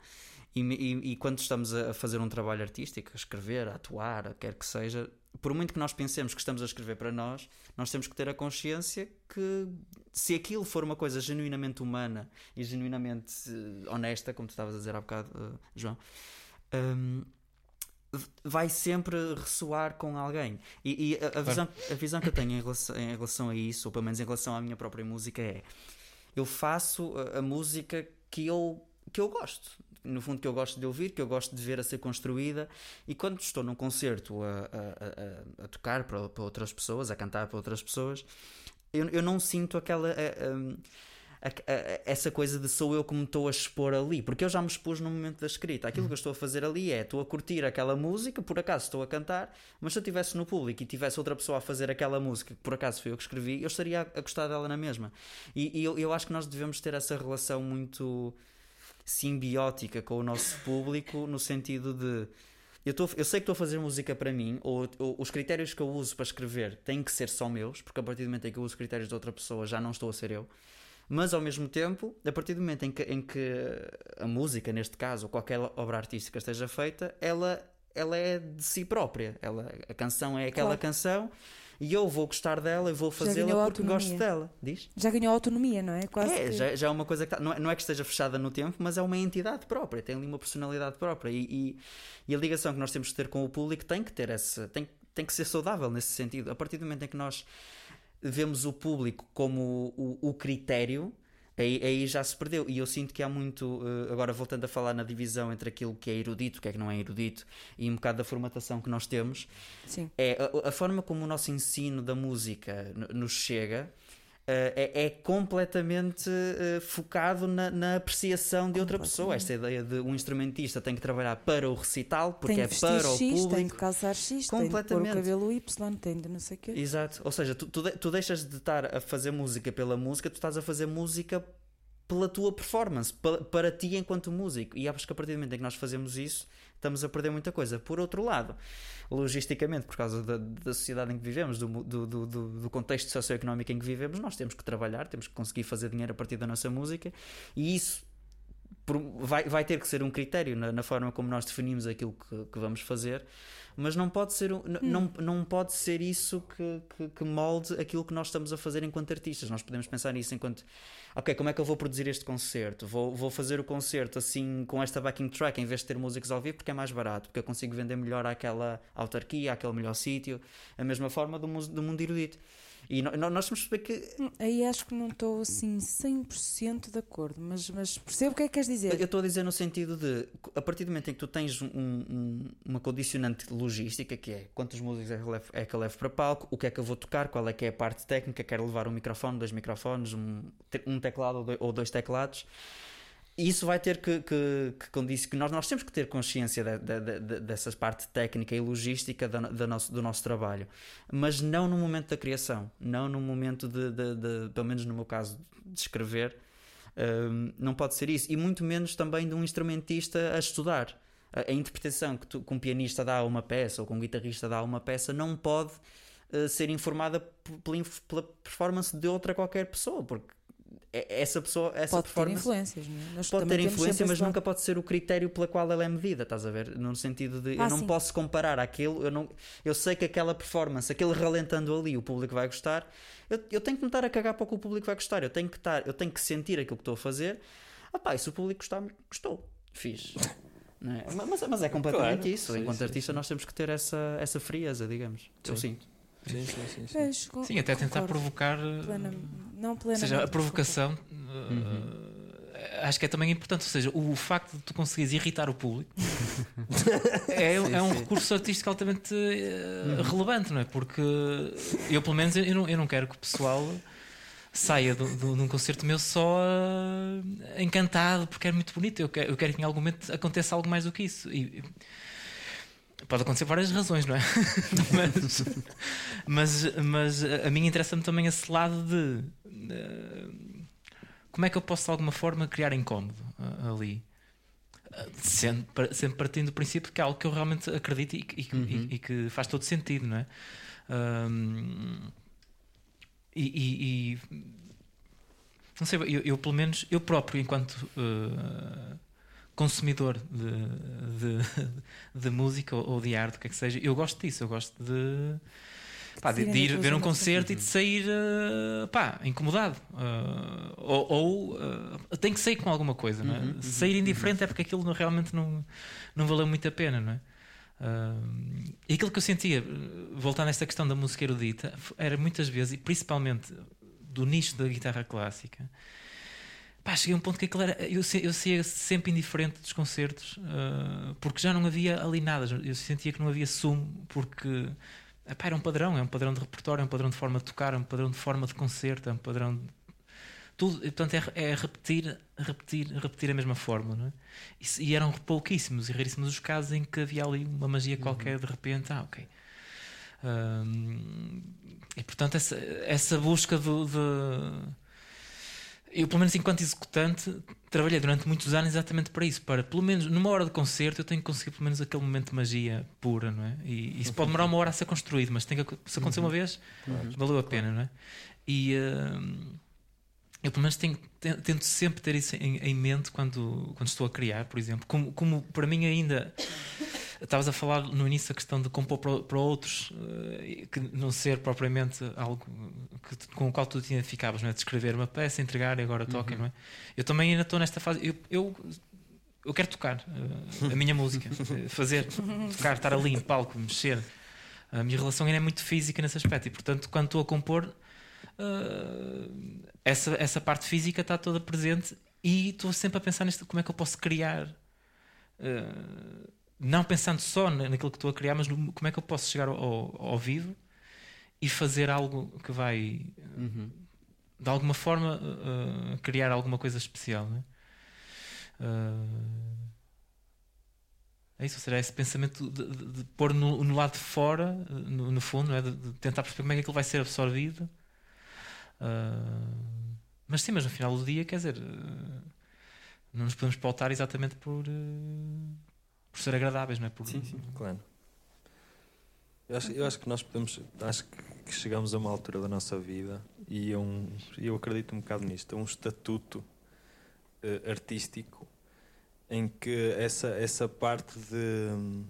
E, e- e quando estamos a fazer um trabalho artístico, a escrever, a atuar, quer que seja, por muito que nós pensemos que estamos a escrever para nós, nós temos que ter a consciência que se aquilo for uma coisa genuinamente humana e genuinamente eh, honesta, como tu estavas a dizer há bocado, eh, João, hum, vai sempre ressoar com alguém. E, e a, a visão, a visão que eu tenho em relação, em relação a isso, ou pelo menos em relação à minha própria música, é eu faço a, a música que eu, que eu gosto. No fundo, que eu gosto de ouvir, que eu gosto de ver a ser construída. E quando estou num concerto a, a, tocar para, para outras pessoas, a cantar para outras pessoas, eu, eu não sinto aquela. a- a- a- essa coisa de sou eu que me estou a expor ali, porque eu já me expus no momento da escrita. Aquilo que eu estou a fazer ali é estou a curtir aquela música, por acaso estou a cantar, mas se eu estivesse no público e tivesse outra pessoa a fazer aquela música que por acaso foi eu que escrevi, eu estaria a, a gostar dela na mesma. E, e eu, eu acho que nós devemos ter essa relação muito simbiótica com o nosso público, no sentido de. Eu, tô, eu sei que estou a fazer música para mim, ou, ou os critérios que eu uso para escrever têm que ser só meus, porque a partir do momento em que eu uso critérios de outra pessoa já não estou a ser eu. Mas ao mesmo tempo, a partir do momento em que, em que a música, neste caso, ou qualquer obra artística esteja feita, ela, ela é de si própria. Ela, a canção é aquela Claro. canção e eu vou gostar dela e vou fazê-la porque gosto dela. Diz? Já ganhou autonomia, não é? Quase É, que- já, já é uma coisa que tá- não, é, não é que esteja fechada no tempo, mas é uma entidade própria, tem ali uma personalidade própria. E, e- e a ligação que nós temos que ter com o público tem que ter essa. tem, tem que ser saudável nesse sentido. A partir do momento em que nós vemos o público como o, o critério. Aí, aí já se perdeu, e eu sinto que há muito. eh, agora, voltando a falar na divisão entre aquilo que é erudito, o que é que não é erudito, e um bocado da formatação que nós temos, Sim. é a, a forma como o nosso ensino da música nos chega é, é completamente eh, focado na, na apreciação de outra pessoa. Esta ideia de um instrumentista tem que trabalhar para o recital, porque tem é para o X, tem de público. calçar X, tem de pôr o Completamente. cabelo Y, tem de não sei o quê. Exato. Ou seja, tu, tu, de- tu deixas de estar a fazer música pela música, tu estás a fazer música pela tua performance, pa- para ti enquanto músico. E acho que a partir do momento em que nós fazemos isso, estamos a perder muita coisa. Por outro lado, logisticamente, por causa da, da sociedade em que vivemos, do, do, do- do contexto socioeconómico em que vivemos, nós temos que trabalhar, temos que conseguir fazer dinheiro a partir da nossa música e isso por- vai, vai ter que ser um critério na, na forma como nós definimos aquilo que, que vamos fazer, mas não pode ser, um- n- não, não pode ser isso que, que, que molde aquilo que nós estamos a fazer enquanto artistas. Nós podemos pensar nisso enquanto, ok, como é que eu vou produzir este concerto? Vou, vou fazer o concerto assim com esta backing track em vez de ter músicos ao vivo porque é mais barato, porque eu consigo vender melhor àquela autarquia, àquele melhor sítio, a mesma forma do, do mundo erudito. E no- nós temos que perceber que Hum, Aí acho que não estou assim 100% de acordo, mas, mas percebo o que é que queres dizer. Eu estou a dizer no sentido de, a partir do momento em que tu tens um- um- uma condicionante logística, que é quantos músicos é que, eu levo, é que eu levo para palco, o que é que eu vou tocar, qual é que é a parte técnica, quero levar um microfone, dois microfones, um, um teclado ou dois teclados. Isso vai ter que, que, que que nós, nós temos que ter consciência de, de, de, de- dessa parte técnica e logística da nosso, do nosso trabalho, mas não no momento da criação, não no momento de, pelo menos no meu caso, de escrever, Hum, não pode ser isso. E muito menos também de um instrumentista a estudar. A, a interpretação que, tu- que um pianista dá a uma peça ou que um guitarrista dá a uma peça não pode eh, ser informada pela, pela performance de outra qualquer pessoa, porque essa pessoa, essa Pode ter performance influências, não é? Nós pode ter influência, mas nunca pode ser o critério pela qual ela é medida, estás a ver? No sentido de Ah, eu não sim. posso comparar aquilo, eu, não, eu sei que aquela performance, aquele ralentando ali, o público vai gostar, eu, eu tenho que me estar a cagar para o que o público vai gostar, eu tenho que, estar, eu tenho que sentir aquilo que estou a fazer. Ah pá, e se o público gostar, gostou, fiz. É? Mas, mas é completamente Claro, isso. sim, Enquanto sim, artista, sim. nós temos que ter essa, essa frieza, digamos. Eu Sim. sinto. Sim, sim, sim. sim. Pois, con- Sim, até tentar provocar. Plena- não Ou plenamente. seja, a provocação. uh, Acho que é também importante, ou seja, o facto de tu conseguires irritar o público é, é um recurso artístico altamente uh, relevante, não é? Porque eu, pelo menos, eu não, eu não quero que o pessoal saia de, de- de um concerto meu só uh, encantado porque é muito bonito. Eu quero, eu quero que em algum momento aconteça algo mais do que isso. E, Pode acontecer por várias razões, não é? mas, mas, mas a mim interessa-me também esse lado de eh, como é que eu posso de alguma forma criar incómodo ah, ali. Par- sempre partindo do princípio que é algo que eu realmente acredito e, que- e que- e- e que faz todo sentido, não é? E, não sei, eu, eu, pelo menos eu próprio, enquanto ah, consumidor de, de, de música ou de arte, o que é que seja, eu gosto disso, eu gosto de, pá, de, de a ir ver um concerto e de sair ah, pá, incomodado. Ah, ou ou, ah, tem que sair com alguma coisa, não é? sair indiferente é porque aquilo não- realmente não, não valeu muito a pena, não é? E aquilo que eu sentia, voltando a esta questão da música erudita, era muitas vezes, e principalmente do nicho da guitarra clássica, pá, cheguei a um ponto que aquilo era. Eu, eu saía sempre indiferente dos concertos ah, porque já não havia ali nada. Eu sentia que não havia sumo porque epá, era um padrão. É um padrão de repertório, é um padrão de forma de tocar, é um padrão de forma de concerto, é um padrão. De, tudo, e, portanto, é, é repetir, repetir, repetir a mesma forma. Não é? e, e eram pouquíssimos e raríssimos os casos em que havia ali uma magia qualquer de repente. Ah, ok. Hum, e portanto, essa, essa busca de- eu, pelo menos enquanto executante, trabalhei durante muitos anos exatamente para isso. Para, pelo menos, numa hora de concerto, eu tenho que conseguir pelo menos aquele momento de magia pura, não é? E isso pode demorar uma hora a ser construído, mas tem que, se acontecer uma vez, valeu a pena, não é? E hum, eu, pelo menos, tenho- ten- tento sempre ter isso em, em mente quando, quando estou a criar, por exemplo. Como, como para mim ainda. Estavas a falar no início a questão de compor para, outros, eh, que não ser propriamente algo que- com o qual tu te identificavas, não é? De escrever uma peça, entregar e agora toquem, não é? Eu também ainda estou nesta fase. Eu, eu, eu quero tocar eh, a minha música, eh, fazer, tocar, estar ali em palco, mexer. A minha relação ainda é muito física nesse aspecto e, portanto, quando estou a compor, eh, essa, essa parte física está toda presente e estou sempre a pensar nisto, como é que eu posso criar. eh, não pensando só na- naquilo que estou a criar, mas no- como é que eu posso chegar ao, ao, ao vivo e fazer algo que vai, eh, de alguma forma, eh, criar alguma coisa especial. Não é? Eh, é isso, ou seja, é esse pensamento de, de- de pôr no, no lado de fora, no, no fundo, é? de, de tentar perceber como é que aquilo vai ser absorvido. Eh, mas sim, mas no final do dia, quer dizer, não nos podemos pautar exatamente por, por ser agradáveis, não é? Por, Sim, sim, claro. Eu acho, eu acho que nós podemos. Acho que chegamos a uma altura da nossa vida e é um, eu acredito um bocado nisto, um estatuto eh, artístico em que essa, essa parte de,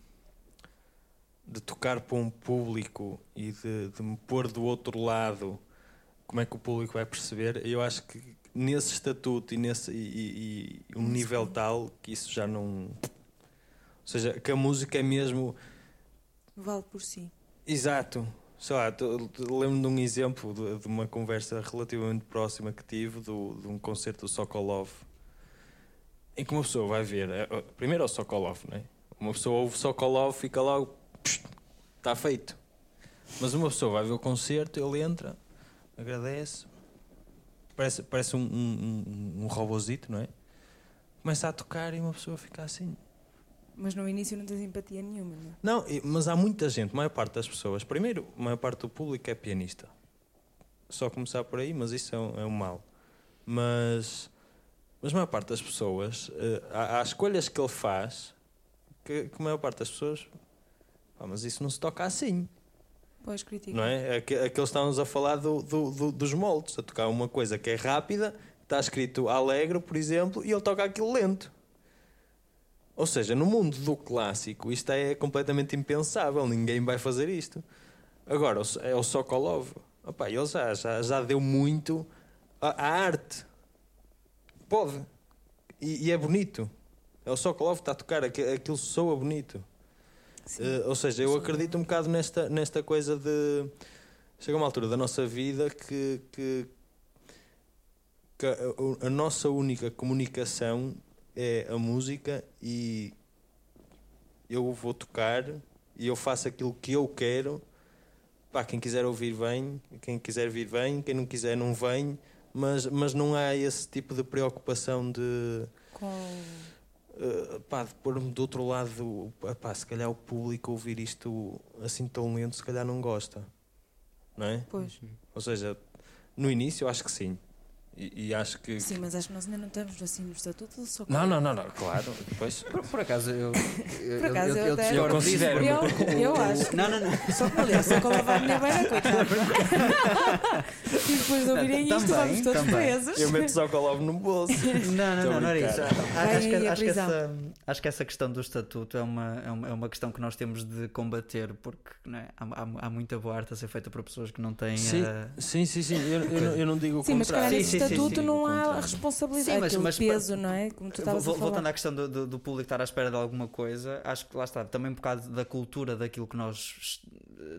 de tocar para um público e de, de me pôr do outro lado como é que o público vai perceber, eu acho que nesse estatuto e nesse e, e- e um nível tal que isso já não. Ou seja, que a música é mesmo. Vale por si. Exato. Sei lá, lembro-me de um exemplo de, de uma conversa relativamente próxima que tive do, de um concerto do Sokolov em que uma pessoa vai ver, é, é, primeiro é o Sokolov, não é? Uma pessoa ouve Sokolov, fica logo, está feito. Mas uma pessoa vai ver o concerto, ele entra, agradece, parece, parece um, um, um, um robozito, não é? Começa a tocar e uma pessoa fica assim. Mas no início não tens empatia nenhuma, não é? Não, mas há muita gente, a maior parte das pessoas. Primeiro, a maior parte do público é pianista. Só começar por aí, mas isso é um, é um mal. Mas, mas a maior parte das pessoas, eh, há, há escolhas que ele faz que, que a maior parte das pessoas. "Pá, mas isso não se toca assim, Pois criticar. não é? Aqu- Aqueles estávamos a falar do, do- do- dos moldes, a tocar uma coisa que é rápida, está escrito alegre, por exemplo, e ele toca aquilo lento. Ou seja, no mundo do clássico, isto é completamente impensável, ninguém vai fazer isto. Agora, é o Sokolov. Opa, ele já, já, já deu muito à, arte. Pode. E, e é bonito. É o Sokolov que está a tocar, aqu- aquilo soa bonito. Eh, ou seja, eu acredito um bocado nesta, nesta coisa de. Chega uma altura da nossa vida que, que, que a, a nossa única comunicação é a música e eu vou tocar e eu faço aquilo que eu quero. Pá, quem quiser ouvir vem, quem quiser vir vem, quem não quiser não vem, mas, mas não há esse tipo de preocupação de Com... Uh, pá, de pôr-me do outro lado, pá, se calhar o público ouvir isto assim tão lento, se calhar não gosta, não é? Pois. Ou seja, no início eu acho que sim. E, e acho que. Sim, mas acho que nós ainda não estamos assim no estatuto só Não, não, não, não, claro. Depois. Por, por acaso, eu. eu Por acaso, eu, eu eu, Eu considero. porque- Eu, eu acho. Não, não, não. Só que, aliás, só que vai à minha beira, coitado. E depois de ouvirem isto, Também, vamos todos também. presos. Eu meto só colovo no bolso. Não, não, não, não era a isso. Acho, que, a acho, que essa, acho que essa questão do estatuto é uma, é uma, é uma questão que nós temos de combater, porque não é? há, há, há muita boa arte a ser feita por pessoas que não têm. Sim, a- sim, sim, sim. Eu, eu, não- eu não digo o Sim, mas contrário. Sim, sim, sim, estatuto sim, não há responsabilidade, Sim, mas- aquele mas- peso, não é? Como tu estavas a Vol- falar. Voltando à questão do, do, do público estar à espera de alguma coisa, acho que lá está, também um bocado da cultura daquilo que nós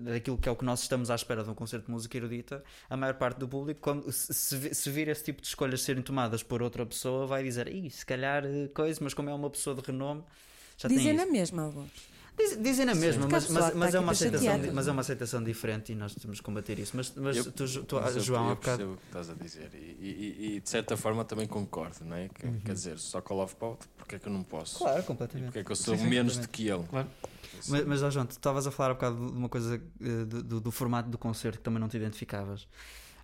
daquilo que é o que nós estamos à espera de um concerto de música erudita, a maior parte do público, quando, se, se vi- se vir esse tipo de escolhas serem tomadas por outra pessoa, vai dizer, Ih, se calhar eh, coisa, mas como é uma pessoa de renome, já tem Dizem isso." na mesma alguns. Diz- Dizem na mesma, mas, mas, mas está é uma aceitação, mas é uma aceitação diferente e nós temos que combater isso. Mas, mas Eu- tu, tu, Mas eu- João, eu percebo o que estás a dizer e, e- e- e, de certa forma também concordo, não é? Que- Uhum. Quer dizer, só Call of Pout, porque é que eu não posso? Claro, completamente. Porque é que eu sou Sim, sim, menos do que ele? Claro. Mas, mas ó, João, tu estavas a falar um bocado de uma coisa eh, do, do- do formato do concerto que também não te identificavas.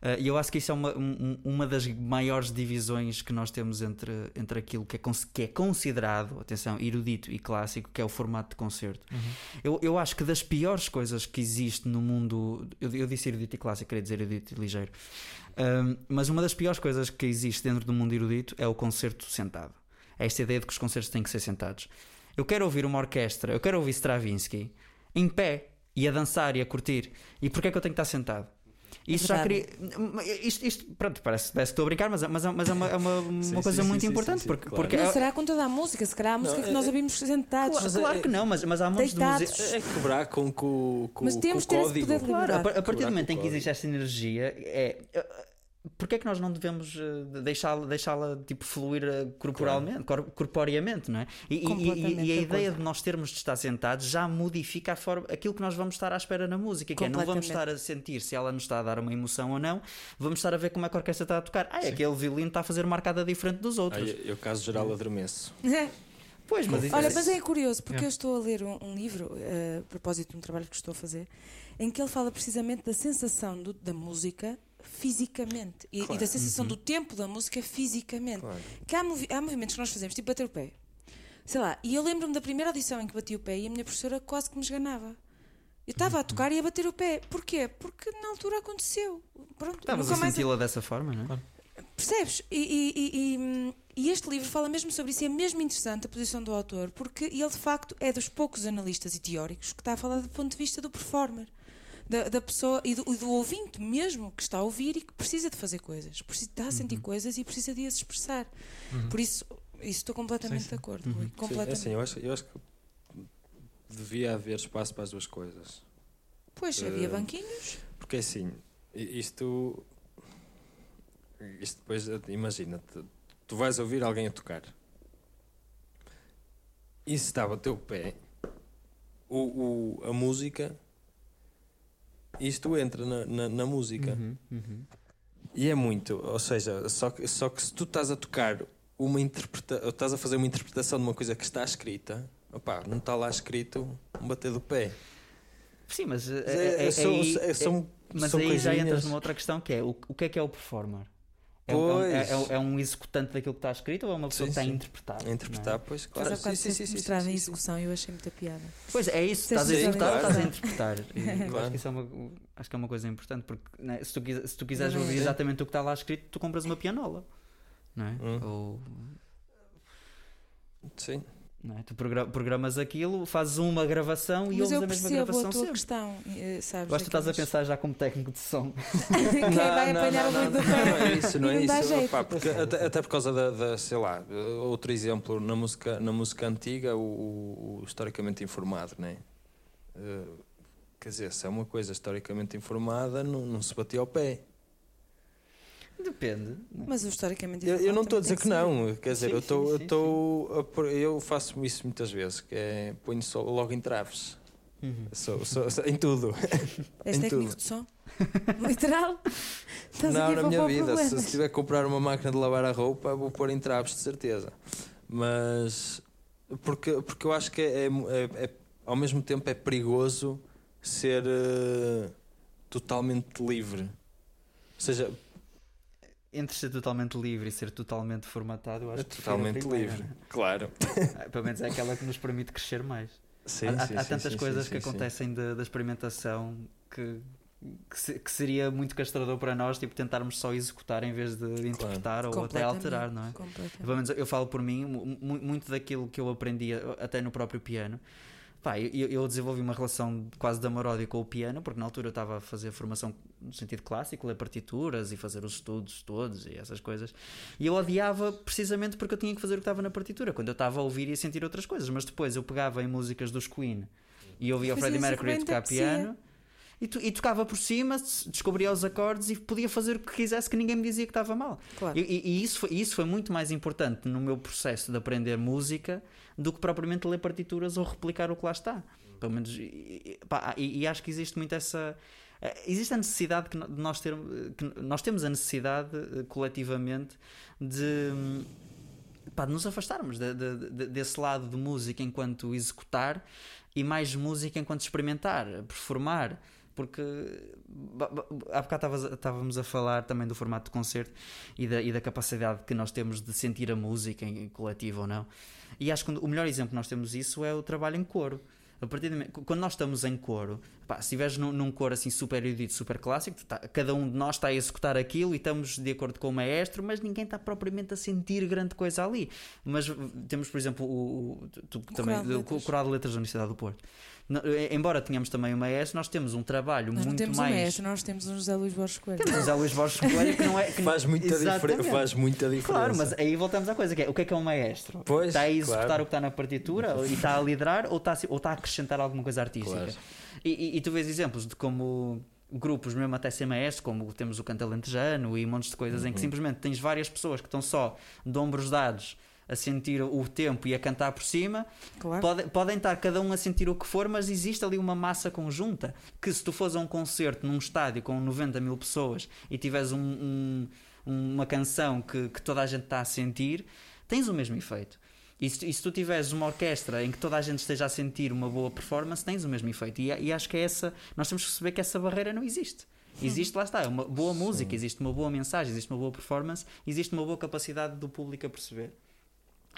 Eh, E eu acho que isso é uma, um- uma das maiores divisões que nós temos entre, entre aquilo que é, que é considerado, atenção, erudito e clássico, que é o formato de concerto. Eu, eu acho que das piores coisas que existe no mundo. Eu, eu disse erudito e clássico, queria dizer erudito e ligeiro. Um, mas uma das piores coisas que existe dentro do mundo erudito é o concerto sentado. É esta ideia de que os concertos têm que ser sentados. Eu quero ouvir uma orquestra, eu quero ouvir Stravinsky em pé e a dançar e a curtir. E porquê é que eu tenho que estar sentado? Isso já verdade. queria. Isto, isto, pronto, parece, parece que estou a brincar, mas, é- mas, é- mas é uma, é uma, uma Sim, coisa sim, muito sim, importante. sim, sim, porque, claro. porque Não é- será com toda a música, se calhar a música que nós ouvimos sentados. Claro, claro que não, mas, mas há montes de música. É quebrar com, com, com, Mas com temos o de ter esse código. poder de Claro, a, par- a partir do momento com em o que existe esta energia, é. É- Porquê é que nós não devemos eh, deixá-la deixá tipo, fluir eh, corporalmente, cor- corporeamente, não é? E, e- e- a de ideia de nós termos de estar sentados já modifica a forma, aquilo que nós vamos estar à espera na música, que é não vamos estar a sentir se ela nos está a dar uma emoção ou não, vamos estar a ver como é que a orquestra está a tocar. Ah, é aquele violino está a fazer uma arcada diferente dos Ah, outros. eu, eu, caso geral, adormeço. Pois, mas isso- Olha, mas é curioso porque eu estou a ler um, um livro eh, a propósito de um trabalho que estou a fazer em que ele fala precisamente da sensação do- da música fisicamente e, e da sensação do tempo da música fisicamente. Claro. Que há, movi- há movimentos que nós fazemos, tipo bater o pé. Sei lá, e eu lembro-me da primeira audição em que bati o pé e a minha professora quase que me esganava. Eu estava a tocar e a bater o pé. Porquê? Porque na altura aconteceu. Pronto, Estavas nunca a senti-la dessa forma, não é? Percebes? E, e- e- e este livro fala mesmo sobre isso e é mesmo interessante a posição do autor, porque ele de facto é dos poucos analistas e teóricos que está a falar do ponto de vista do performer, da, da pessoa e do, do ouvinte mesmo que está a ouvir e que precisa de fazer coisas, precisa, está a sentir coisas e precisa de as expressar. Por isso, isso estou completamente de acordo. Rui, Sim, é completamente. assim, eu acho, eu acho que devia haver espaço para as duas coisas. Pois, havia Eh, banquinhos. Porque assim, i- isto. Isto depois, eh, imagina, tu, tu vais ouvir alguém a tocar. E se está a bater o pé, o, o- a música. Isto entra na, na, na música. Uhum, E é muito, ou seja, só que, só que se tu estás a tocar uma interpretação, estás a fazer uma interpretação de uma coisa que está escrita, opá, não está lá escrito um bater do pé. Sim, mas É, é, é- são, é- são, Mas são aí já coisinhas. entras numa outra questão que é o, o que é que é o performer? É, um- é, Pois. é- é um executante daquilo que está escrito ou é uma pessoa Sim, que está a interpretar? A interpretar, pois, Mas claro. há bocado sim, sim, sim, mostrava sim, em execução e eu achei muito a piada. É? Pois é isso, Sim, estás a executar ou claro. estás a interpretar? E eu Claro. acho que isso é uma, acho que é uma coisa importante porque né, se, tu, se tu quiseres Não é? ouvir exatamente o que está lá escrito, tu compras uma pianola. Não é? Hum. Ou, Sim. Não é? Tu progra- programas aquilo, fazes uma gravação e Mas ouves a mesma percebo gravação a tua sempre. questão, eh, sabes? Gosto que estás a pensar já como técnico de som. Quem vai Não, apanhar não, o não, do não, não é isso, não é não isso. jeito. Opá, porque até, até por causa da, da, sei lá, outro exemplo, na música, na música antiga, o, o- o historicamente informado, não é? Eh, quer dizer, se é uma coisa historicamente informada, não, não se batia ao pé. Depende. Mas o historicamente Eu, eu não estou a também dizer tem que não, quer dizer, Sim, eu estou, sim, eu sim, eu faço isso muitas vezes, que é ponho só logo em traves, Uhum. Sou- sou- sou- em tudo. És em técnico tudo. de som? Literal? Estás não, na minha vida. Se, problemas. se tiver que comprar uma máquina de lavar a roupa, vou pôr em traves, de certeza. Mas porque, porque eu acho que é, é- é- ao mesmo tempo é perigoso ser eh, totalmente livre. Ou seja, Entre ser totalmente livre e ser totalmente formatado, eu acho é que totalmente livre. Claro. Ah, Pelo menos é aquela que nos permite crescer mais. Sim, há sim, há tantas sim, coisas sim, que acontecem da da experimentação que, que, se- que seria muito castrador para nós, tipo, tentarmos só executar em vez de interpretar ou até alterar, não é? completamente. Pelo menos eu falo por mim, mu- mu- muito daquilo que eu aprendi até no próprio piano. Pá, eu, eu desenvolvi uma relação quase de amor-ódio com o piano, porque na altura eu estava a fazer formação no sentido clássico, ler partituras e fazer os estudos todos e essas coisas. E eu odiava precisamente porque eu tinha que fazer o que estava na partitura, quando eu estava a ouvir e a sentir outras coisas. Mas depois eu pegava em músicas dos Queen e ouvia o Freddie Mercury tocar piano. E, to- e tocava por cima, descobria os acordes e podia fazer o que quisesse que ninguém me dizia que estava mal. Claro. E, e- isso, foi, isso foi muito mais importante no meu processo de aprender música do que propriamente ler partituras ou replicar o que lá está. Pelo menos, e, pá, e- e acho que existe muito essa. eh, Existe a necessidade que nós termos. Que nós temos a necessidade eh, coletivamente de. pá, de nos afastarmos de- de- de- desse lado de música enquanto executar e mais música enquanto experimentar, performar. Porque há bocado estávamos a falar também do formato de concerto e da, e da capacidade que nós temos de sentir a música em coletivo ou não. E acho que o melhor exemplo que nós temos isso é o trabalho em coro. A partir momento- quando nós estamos em coro, pá, se estiveres num, num coro assim super erudito, super clássico, tá- cada um de nós está a executar aquilo e estamos de acordo com o maestro, mas ninguém está propriamente a sentir grande coisa ali. Mas temos, por exemplo, o, o- tu- também, Coral de o Letras. Coral de Letras da Universidade do Porto. Eh, embora tenhamos também o maestro, nós temos um trabalho Nós muito temos mais. um maestro, nós temos um José Luís Borges Coelho. Temos o José Luís Borges Coelho que não é. que Faz muita, diferença faz muita diferença. Claro, mas aí voltamos à coisa que é o que é que é um maestro? Pois, está a executar claro. o que está na partitura e está a liderar ou está a, ou está a acrescentar alguma coisa artística? Claro. E, e- e tu vês exemplos de como grupos, mesmo até ser maestro, como temos o Canto Alentejano e montes de coisas Uhum. em que simplesmente tens várias pessoas que estão só de ombros dados a sentir o tempo e a cantar por cima Claro. Pode- podem estar cada um a sentir o que for, mas existe ali uma massa conjunta que se tu fores a um concerto num estádio com 90 mil pessoas e tiveres um- um- uma canção que, que toda a gente está a sentir, tens o mesmo efeito. E se, e se tu tiveres uma orquestra em que toda a gente esteja a sentir uma boa performance, tens o mesmo efeito. E, e acho que é essa, nós temos que perceber que essa barreira não existe. Existe, lá está, uma boa música, existe uma boa mensagem, existe uma boa performance, existe uma boa capacidade do público a perceber.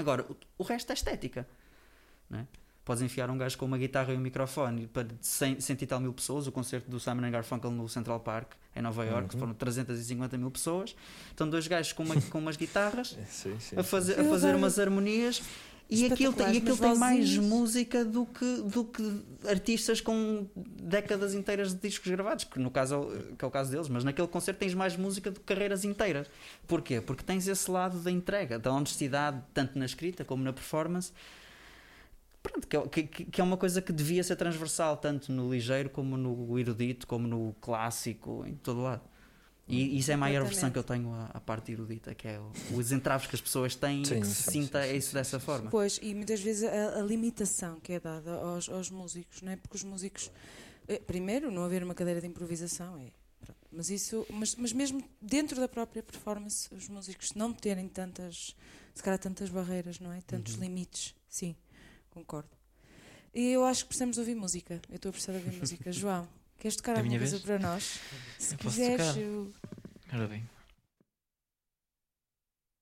Agora, o, o resto é estética. Não é? Podes enfiar um gajo com uma guitarra e um microfone para 100, 100 e tal mil pessoas. O concerto do Simon Garfunkel no Central Park, em Nova York, foram 350 mil pessoas. Estão dois gajos com, uma, com umas guitarras Sim, sim. a fazer, a Eu fazer umas harmonias. E aquilo, tem- e aquilo tem mais música do que, do que artistas com décadas inteiras de discos gravados, que no caso é o- que é o caso deles, mas naquele concerto tens mais música do que carreiras inteiras. Porquê? Porque tens esse lado da entrega, da honestidade, tanto na escrita como na performance. Pronto, que, é- que- que- que é uma coisa que devia ser transversal, tanto no ligeiro como no erudito, como no clássico, em todo lado. E isso é a maior versão que eu tenho à, à parte erudita, que é o- os entraves que as pessoas têm Sim, e que se sim, sinta sim, sim, isso dessa sim, forma. Pois, e muitas vezes a, a limitação que é dada aos, aos músicos, não é? Porque os músicos, eh, primeiro, não haver uma cadeira de improvisação, é. pronto, Mas isso, mas, mas mesmo dentro da própria performance, os músicos não terem tantas, se calhar tantas barreiras, não é? Tantos Uhum. limites. Sim, concordo. E eu acho que precisamos ouvir música. Eu estou a precisar de ouvir música. João, queres tocar alguma coisa vez? para nós? Se Eu posso quiseres, eu- Ora bem,